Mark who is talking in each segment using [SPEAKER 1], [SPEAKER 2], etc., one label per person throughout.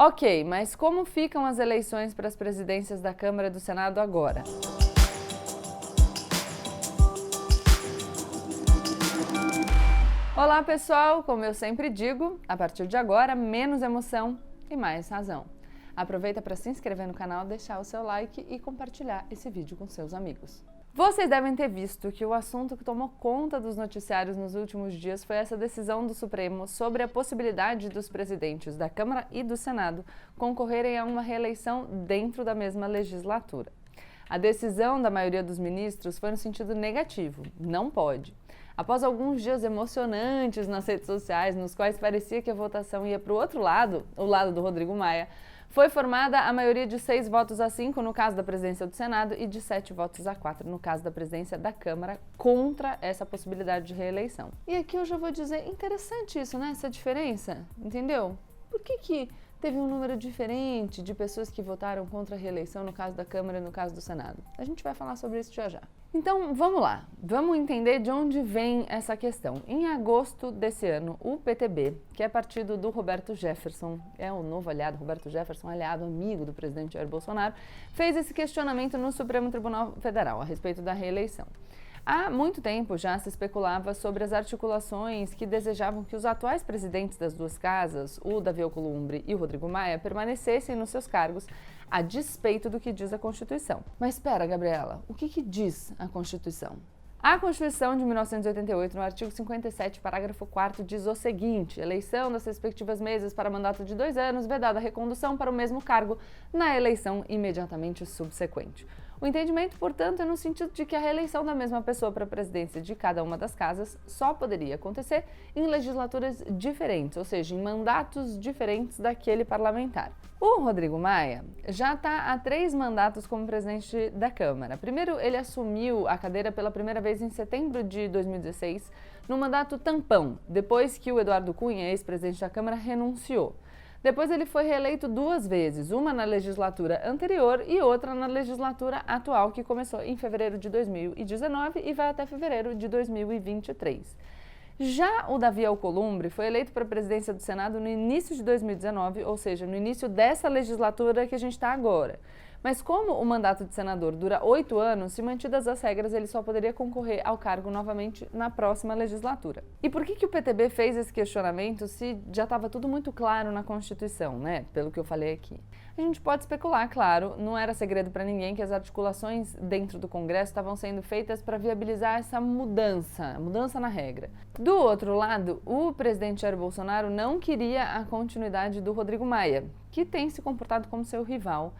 [SPEAKER 1] Ok, mas como ficam as eleições para as presidências da Câmara e do Senado agora? Olá pessoal, como eu sempre digo, a partir de agora, menos emoção e mais razão. Aproveita para se inscrever no canal, deixar o seu like e compartilhar esse vídeo com seus amigos. Vocês devem ter visto que o assunto que tomou conta dos noticiários nos últimos dias foi essa decisão do Supremo sobre a possibilidade dos presidentes da Câmara e do Senado concorrerem a uma reeleição dentro da mesma legislatura. A decisão da maioria dos ministros foi no sentido negativo, não pode. Após alguns dias emocionantes nas redes sociais, nos quais parecia que a votação ia para o outro lado, o lado do Rodrigo Maia, foi formada a maioria de seis votos a cinco no caso da presidência do Senado e de sete votos a quatro no caso da presidência da Câmara contra essa possibilidade de reeleição. E aqui eu já vou dizer, interessante isso, né? Essa diferença, entendeu? Por que que teve um número diferente de pessoas que votaram contra a reeleição no caso da Câmara e no caso do Senado? A gente vai falar sobre isso já já. Então vamos lá, vamos entender de onde vem essa questão. Em agosto desse ano, o PTB, que é partido do Roberto Jefferson, é o novo aliado, Roberto Jefferson, aliado amigo do presidente Jair Bolsonaro, fez esse questionamento no Supremo Tribunal Federal a respeito da reeleição. Há muito tempo já se especulava sobre as articulações que desejavam que os atuais presidentes das duas casas, o Davi Alcolumbre e o Rodrigo Maia, permanecessem nos seus cargos a despeito do que diz a Constituição. Mas espera, Gabriela, o que, que diz a Constituição? A Constituição de 1988, no artigo 57, parágrafo 4, diz o seguinte: eleição das respectivas mesas para mandato de dois anos, vedada a recondução para o mesmo cargo na eleição imediatamente subsequente. O entendimento, portanto, é no sentido de que a reeleição da mesma pessoa para a presidência de cada uma das casas só poderia acontecer em legislaturas diferentes, ou seja, em mandatos diferentes daquele parlamentar. O Rodrigo Maia já está há três mandatos como presidente da Câmara. Primeiro, ele assumiu a cadeira pela primeira vez em setembro de 2016, no mandato tampão, depois que o Eduardo Cunha, ex-presidente da Câmara, renunciou. Depois ele foi reeleito duas vezes, uma na legislatura anterior e outra na legislatura atual, que começou em fevereiro de 2019 e vai até fevereiro de 2023. Já o Davi Alcolumbre foi eleito para a presidência do Senado no início de 2019, ou seja, no início dessa legislatura que a gente está agora. Mas como o mandato de senador dura oito anos, se mantidas as regras, ele só poderia concorrer ao cargo novamente na próxima legislatura. E por que, que o PTB fez esse questionamento se já estava tudo muito claro na Constituição, né? Pelo que eu falei aqui. A gente pode especular, claro, não era segredo para ninguém que as articulações dentro do Congresso estavam sendo feitas para viabilizar essa mudança, mudança na regra. Do outro lado, o presidente Jair Bolsonaro não queria a continuidade do Rodrigo Maia, que tem se comportado como seu rival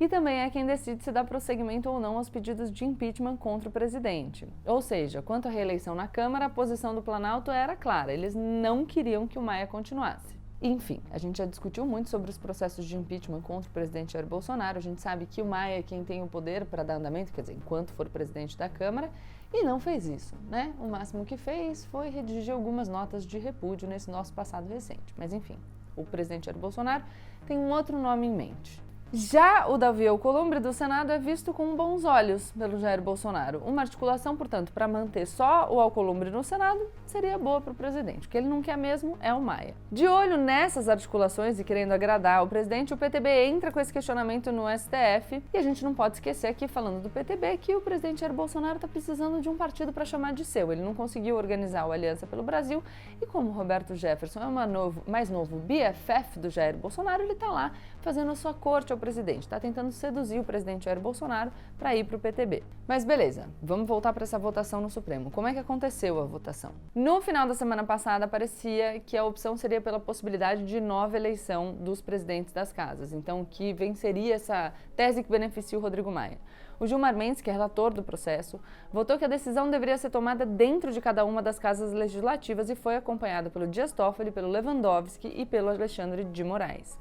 [SPEAKER 1] e também é quem decide se dá prosseguimento ou não aos pedidos de impeachment contra o presidente. Ou seja, quanto à reeleição na Câmara, a posição do Planalto era clara: eles não queriam que o Maia continuasse. Enfim, a gente já discutiu muito sobre os processos de impeachment contra o presidente Jair Bolsonaro. A gente sabe que o Maia é quem tem o poder para dar andamento, quer dizer, enquanto for presidente da Câmara, e não fez isso, né? O máximo que fez foi redigir algumas notas de repúdio nesse nosso passado recente. Mas enfim, o presidente Jair Bolsonaro tem um outro nome em mente. Já o Davi Alcolumbre do Senado é visto com bons olhos pelo Jair Bolsonaro. Uma articulação, portanto, para manter só o Alcolumbre no Senado seria boa para o presidente. O que ele não quer mesmo é o Maia. De olho nessas articulações e querendo agradar o presidente, o PTB entra com esse questionamento no STF. E a gente não pode esquecer aqui, falando do PTB, que o presidente Jair Bolsonaro está precisando de um partido para chamar de seu. Ele não conseguiu organizar o Aliança pelo Brasil. E como Roberto Jefferson é novo, mais novo BFF do Jair Bolsonaro, ele está lá fazendo a sua corte ao presidente, está tentando seduzir o presidente Jair Bolsonaro para ir para o PTB. Mas beleza, vamos voltar para essa votação no Supremo. Como é que aconteceu a votação? No final da semana passada, parecia que a opção seria pela possibilidade de nova eleição dos presidentes das casas, então que venceria essa tese que beneficia o Rodrigo Maia. O Gilmar Mendes, que é relator do processo, votou que a decisão deveria ser tomada dentro de cada uma das casas legislativas e foi acompanhada pelo Dias Toffoli, pelo Lewandowski e pelo Alexandre de Moraes.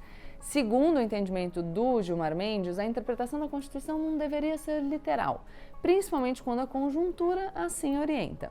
[SPEAKER 1] Segundo o entendimento do Gilmar Mendes, a interpretação da Constituição não deveria ser literal, principalmente quando a conjuntura assim orienta.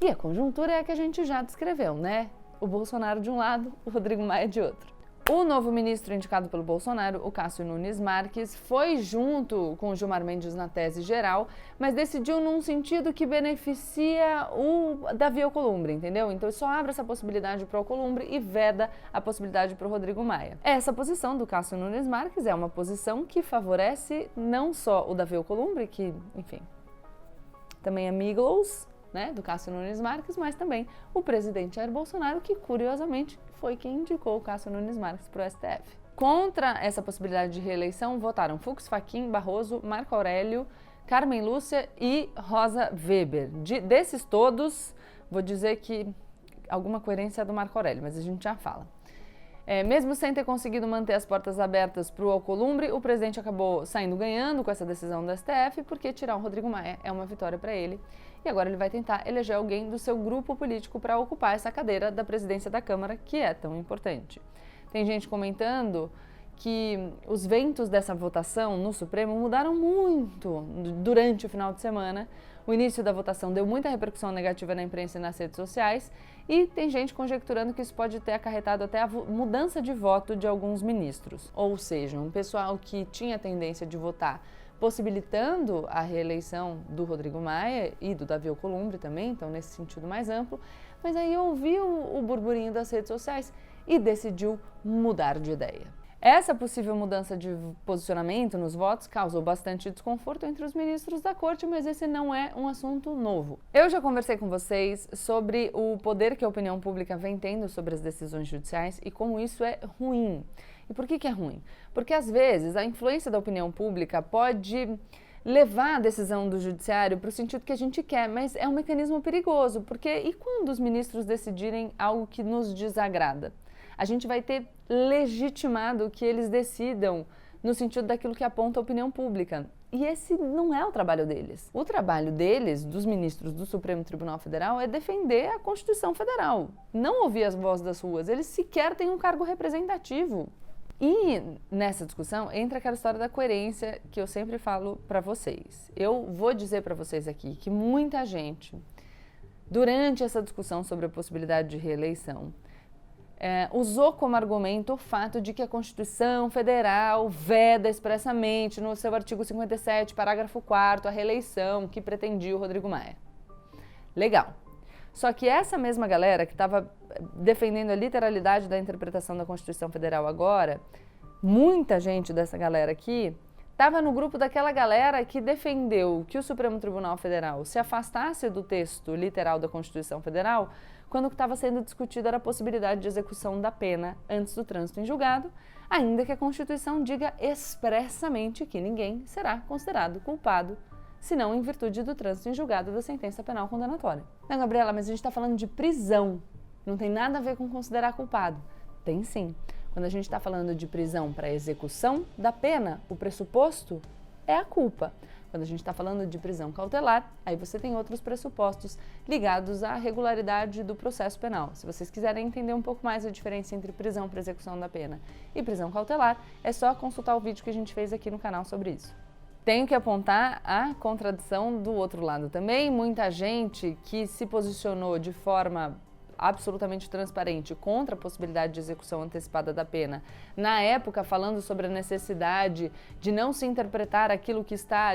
[SPEAKER 1] E a conjuntura é a que a gente já descreveu, né? O Bolsonaro de um lado, o Rodrigo Maia de outro. O novo ministro indicado pelo Bolsonaro, o Cássio Nunes Marques, foi junto com o Gilmar Mendes na tese geral, mas decidiu num sentido que beneficia o Davi Alcolumbre, entendeu? Então só abre essa possibilidade para o Alcolumbre e veda a possibilidade para o Rodrigo Maia. Essa posição do Cássio Nunes Marques é uma posição que favorece não só o Davi Alcolumbre, que, enfim, também é Miglos, né, do Cássio Nunes Marques, mas também o presidente Jair Bolsonaro, que curiosamente foi quem indicou o Cássio Nunes Marques para o STF. Contra essa possibilidade de reeleição votaram Fux Faquim, Barroso, Marco Aurélio, Carmen Lúcia e Rosa Weber. De, desses todos, vou dizer que alguma coerência é do Marco Aurélio, mas a gente já fala. É, mesmo sem ter conseguido manter as portas abertas para o Alcolumbre, o presidente acabou saindo ganhando com essa decisão do STF, porque tirar o Rodrigo Maia é uma vitória para ele. E agora ele vai tentar eleger alguém do seu grupo político para ocupar essa cadeira da presidência da Câmara, que é tão importante. Tem gente comentando que os ventos dessa votação no Supremo mudaram muito durante o final de semana. O início da votação deu muita repercussão negativa na imprensa e nas redes sociais, e tem gente conjecturando que isso pode ter acarretado até a mudança de voto de alguns ministros. Ou seja, um pessoal que tinha tendência de votar possibilitando a reeleição do Rodrigo Maia e do Davi Alcolumbre também, então nesse sentido mais amplo, mas aí ouviu o burburinho das redes sociais e decidiu mudar de ideia. Essa possível mudança de posicionamento nos votos causou bastante desconforto entre os ministros da corte, mas esse não é um assunto novo. Eu já conversei com vocês sobre o poder que a opinião pública vem tendo sobre as decisões judiciais e como isso é ruim. E por que, que é ruim? Porque às vezes a influência da opinião pública pode levar a decisão do judiciário para o sentido que a gente quer, mas é um mecanismo perigoso, porque e quando os ministros decidirem algo que nos desagrada? a gente vai ter legitimado que eles decidam no sentido daquilo que aponta a opinião pública. E esse não é o trabalho deles. O trabalho deles, dos ministros do Supremo Tribunal Federal, é defender a Constituição Federal, não ouvir as vozes das ruas. Eles sequer têm um cargo representativo. E nessa discussão entra aquela história da coerência que eu sempre falo para vocês. Eu vou dizer para vocês aqui que muita gente, durante essa discussão sobre a possibilidade de reeleição, é, usou como argumento o fato de que a Constituição Federal veda expressamente no seu artigo 57, parágrafo 4 a reeleição que pretendia o Rodrigo Maia. Legal. Só que essa mesma galera que estava defendendo a literalidade da interpretação da Constituição Federal agora, muita gente dessa galera aqui estava no grupo daquela galera que defendeu que o Supremo Tribunal Federal se afastasse do texto literal da Constituição Federal quando o que estava sendo discutido era a possibilidade de execução da pena antes do trânsito em julgado, ainda que a Constituição diga expressamente que ninguém será considerado culpado, senão em virtude do trânsito em julgado da sentença penal condenatória. Não, Gabriela, mas a gente está falando de prisão, não tem nada a ver com considerar culpado. Tem sim. Quando a gente está falando de prisão para execução da pena, o pressuposto é a culpa. Quando a gente está falando de prisão cautelar, aí você tem outros pressupostos ligados à regularidade do processo penal. Se vocês quiserem entender um pouco mais a diferença entre prisão para execução da pena e prisão cautelar, é só consultar o vídeo que a gente fez aqui no canal sobre isso. Tenho que apontar a contradição do outro lado também. Muita gente que se posicionou de forma absolutamente transparente contra a possibilidade de execução antecipada da pena, na época falando sobre a necessidade de não se interpretar aquilo que está,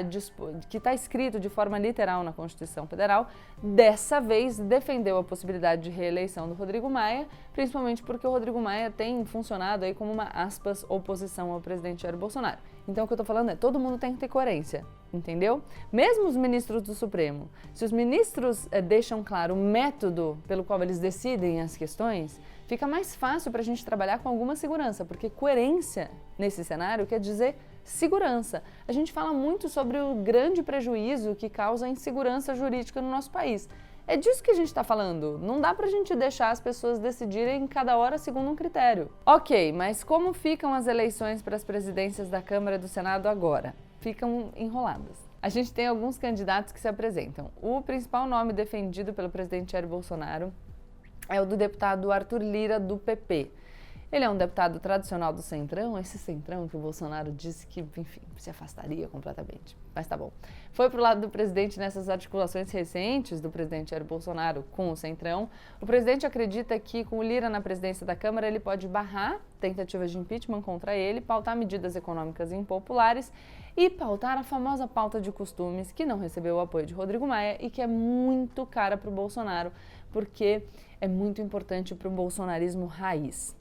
[SPEAKER 1] que está escrito de forma literal na Constituição Federal, dessa vez defendeu a possibilidade de reeleição do Rodrigo Maia, principalmente porque o Rodrigo Maia tem funcionado aí como uma aspas oposição ao presidente Jair Bolsonaro. Então o que eu estou falando é todo mundo tem que ter coerência, entendeu? Mesmo os ministros do Supremo, se os ministros é, deixam claro o método pelo qual eles decidem as questões, fica mais fácil para a gente trabalhar com alguma segurança, porque coerência nesse cenário quer dizer segurança. A gente fala muito sobre o grande prejuízo que causa a insegurança jurídica no nosso país. É disso que a gente está falando. Não dá para a gente deixar as pessoas decidirem cada hora segundo um critério. Ok, mas como ficam as eleições para as presidências da Câmara e do Senado agora? Ficam enroladas. A gente tem alguns candidatos que se apresentam. O principal nome defendido pelo presidente Jair Bolsonaro é o do deputado Arthur Lira, do PP. Ele é um deputado tradicional do Centrão, esse Centrão que o Bolsonaro disse que, enfim, se afastaria completamente. Mas tá bom. Foi pro lado do presidente nessas articulações recentes do presidente Jair Bolsonaro com o Centrão. O presidente acredita que, com o Lira na presidência da Câmara, ele pode barrar tentativas de impeachment contra ele, pautar medidas econômicas impopulares e pautar a famosa pauta de costumes, que não recebeu o apoio de Rodrigo Maia e que é muito cara para o Bolsonaro, porque é muito importante para o bolsonarismo raiz.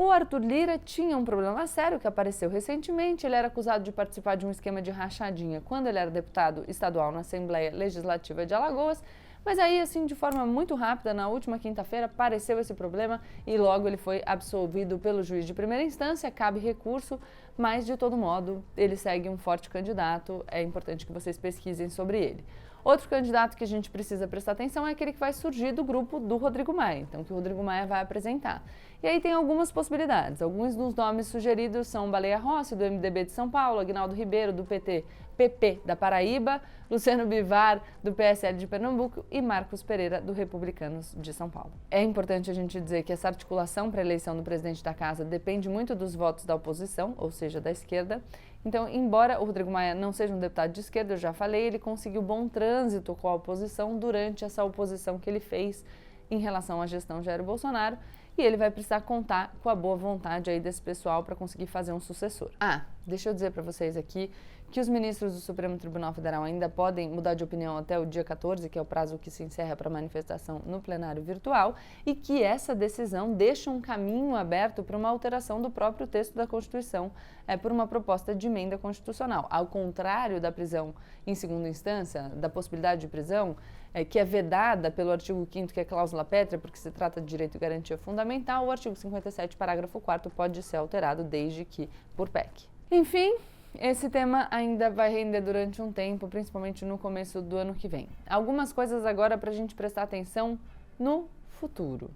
[SPEAKER 1] O Arthur Lira tinha um problema sério que apareceu recentemente. Ele era acusado de participar de um esquema de rachadinha quando ele era deputado estadual na Assembleia Legislativa de Alagoas. Mas aí, assim, de forma muito rápida, na última quinta-feira, apareceu esse problema e logo ele foi absolvido pelo juiz de primeira instância. Cabe recurso, mas de todo modo, ele segue um forte candidato. É importante que vocês pesquisem sobre ele. Outro candidato que a gente precisa prestar atenção é aquele que vai surgir do grupo do Rodrigo Maia, então que o Rodrigo Maia vai apresentar. E aí tem algumas possibilidades. Alguns dos nomes sugeridos são Baleia Rossi, do MDB de São Paulo, Agnaldo Ribeiro, do PT, PP da Paraíba, Luciano Bivar, do PSL de Pernambuco e Marcos Pereira, do Republicanos de São Paulo. É importante a gente dizer que essa articulação para a eleição do presidente da casa depende muito dos votos da oposição, ou seja, da esquerda. Então, embora o Rodrigo Maia não seja um deputado de esquerda, eu já falei, ele conseguiu bom trânsito com a oposição durante essa oposição que ele fez em relação à gestão Jair Bolsonaro e ele vai precisar contar com a boa vontade aí desse pessoal para conseguir fazer um sucessor. Ah, deixa eu dizer para vocês aqui que os ministros do Supremo Tribunal Federal ainda podem mudar de opinião até o dia 14, que é o prazo que se encerra para manifestação no plenário virtual, e que essa decisão deixa um caminho aberto para uma alteração do próprio texto da Constituição, é, por uma proposta de emenda constitucional. Ao contrário da prisão em segunda instância, da possibilidade de prisão, é, que é vedada pelo artigo 5 que é cláusula pétrea, porque se trata de direito e garantia fundamental, o artigo 57, parágrafo 4 pode ser alterado desde que por PEC. Enfim, esse tema ainda vai render durante um tempo, principalmente no começo do ano que vem. Algumas coisas agora para a gente prestar atenção no futuro.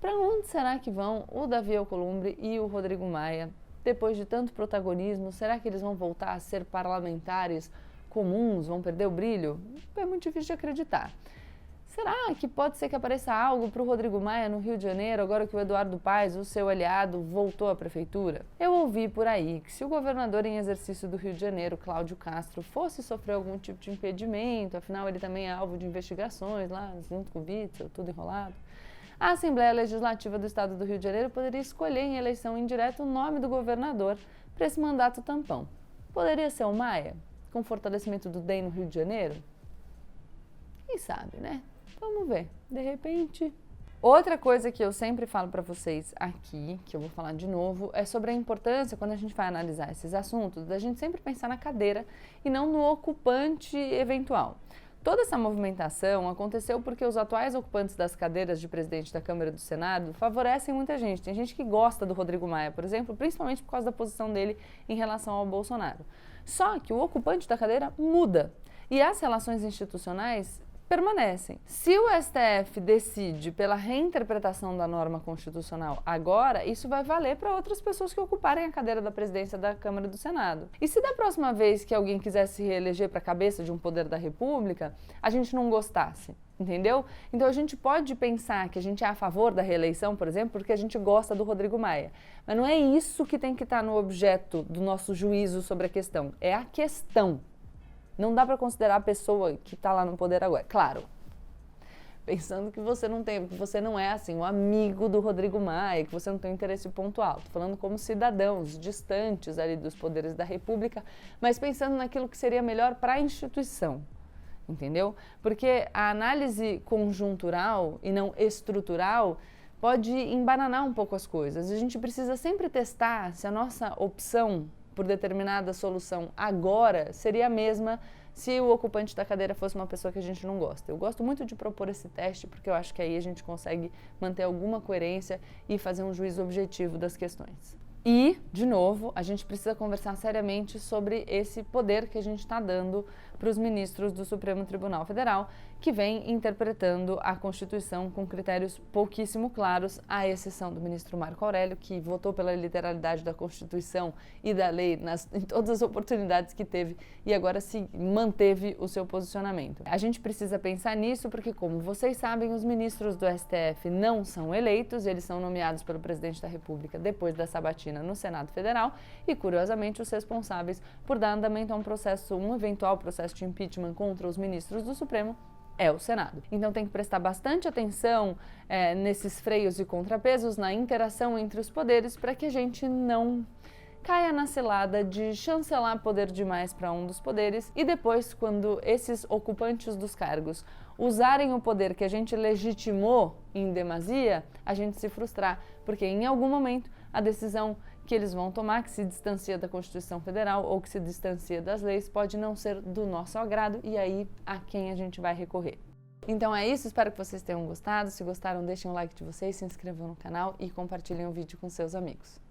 [SPEAKER 1] Para onde será que vão o Davi Alcolumbre e o Rodrigo Maia? Depois de tanto protagonismo, será que eles vão voltar a ser parlamentares comuns, vão perder o brilho? É muito difícil de acreditar. Será que pode ser que apareça algo para o Rodrigo Maia no Rio de Janeiro, agora que o Eduardo Paes, o seu aliado, voltou à prefeitura? Eu ouvi por aí que se o governador em exercício do Rio de Janeiro, Cláudio Castro, fosse sofrer algum tipo de impedimento, afinal ele também é alvo de investigações lá, junto com o Witzel, tudo enrolado, a Assembleia Legislativa do Estado do Rio de Janeiro poderia escolher em eleição indireta o nome do governador para esse mandato tampão. Poderia ser o Maia, com fortalecimento do DEM no Rio de Janeiro? Quem sabe, né? Vamos ver. De repente. Outra coisa que eu sempre falo para vocês aqui, que eu vou falar de novo, é sobre a importância, quando a gente vai analisar esses assuntos, da gente sempre pensar na cadeira e não no ocupante eventual. Toda essa movimentação aconteceu porque os atuais ocupantes das cadeiras de presidente da Câmara e do Senado favorecem muita gente. Tem gente que gosta do Rodrigo Maia, por exemplo, principalmente por causa da posição dele em relação ao Bolsonaro. Só que o ocupante da cadeira muda. E as relações institucionais permanecem. Se o STF decide pela reinterpretação da norma constitucional agora, isso vai valer para outras pessoas que ocuparem a cadeira da presidência da Câmara do Senado. E se da próxima vez que alguém quisesse se reeleger para a cabeça de um poder da República, a gente não gostasse? Entendeu? Então a gente pode pensar que a gente é a favor da reeleição, por exemplo, porque a gente gosta do Rodrigo Maia. Mas não é isso que tem que estar no objeto do nosso juízo sobre a questão. É a questão não dá para considerar a pessoa que está lá no poder agora. Claro, pensando que você não tem, que você não é assim, um amigo do Rodrigo Maia, que você não tem interesse pontual. Tô falando como cidadãos distantes ali dos poderes da República, mas pensando naquilo que seria melhor para a instituição. Entendeu? Porque a análise conjuntural e não estrutural pode embananar um pouco as coisas. A gente precisa sempre testar se a nossa opção por determinada solução agora seria a mesma se o ocupante da cadeira fosse uma pessoa que a gente não gosta. Eu gosto muito de propor esse teste porque eu acho que aí a gente consegue manter alguma coerência e fazer um juízo objetivo das questões. E, de novo, a gente precisa conversar seriamente sobre esse poder que a gente está dando para os ministros do Supremo Tribunal Federal, que vem interpretando a Constituição com critérios pouquíssimo claros, à exceção do ministro Marco Aurélio, que votou pela literalidade da Constituição e da lei nas, em todas as oportunidades que teve e agora se manteve o seu posicionamento. A gente precisa pensar nisso porque, como vocês sabem, os ministros do STF não são eleitos, eles são nomeados pelo presidente da República depois da sabatina no Senado Federal e, curiosamente, os responsáveis por dar andamento a um processo, um eventual processo de impeachment contra os ministros do Supremo é o Senado. Então tem que prestar bastante atenção é, nesses freios e contrapesos, na interação entre os poderes, para que a gente não caia na cilada de chancelar poder demais para um dos poderes e depois, quando esses ocupantes dos cargos usarem o poder que a gente legitimou em demasia, a gente se frustrar, porque em algum momento a decisão que eles vão tomar, que se distancia da Constituição Federal ou que se distancia das leis, pode não ser do nosso agrado e aí a quem a gente vai recorrer. Então é isso, espero que vocês tenham gostado. Se gostaram, deixem o like de vocês, se inscrevam no canal e compartilhem o vídeo com seus amigos.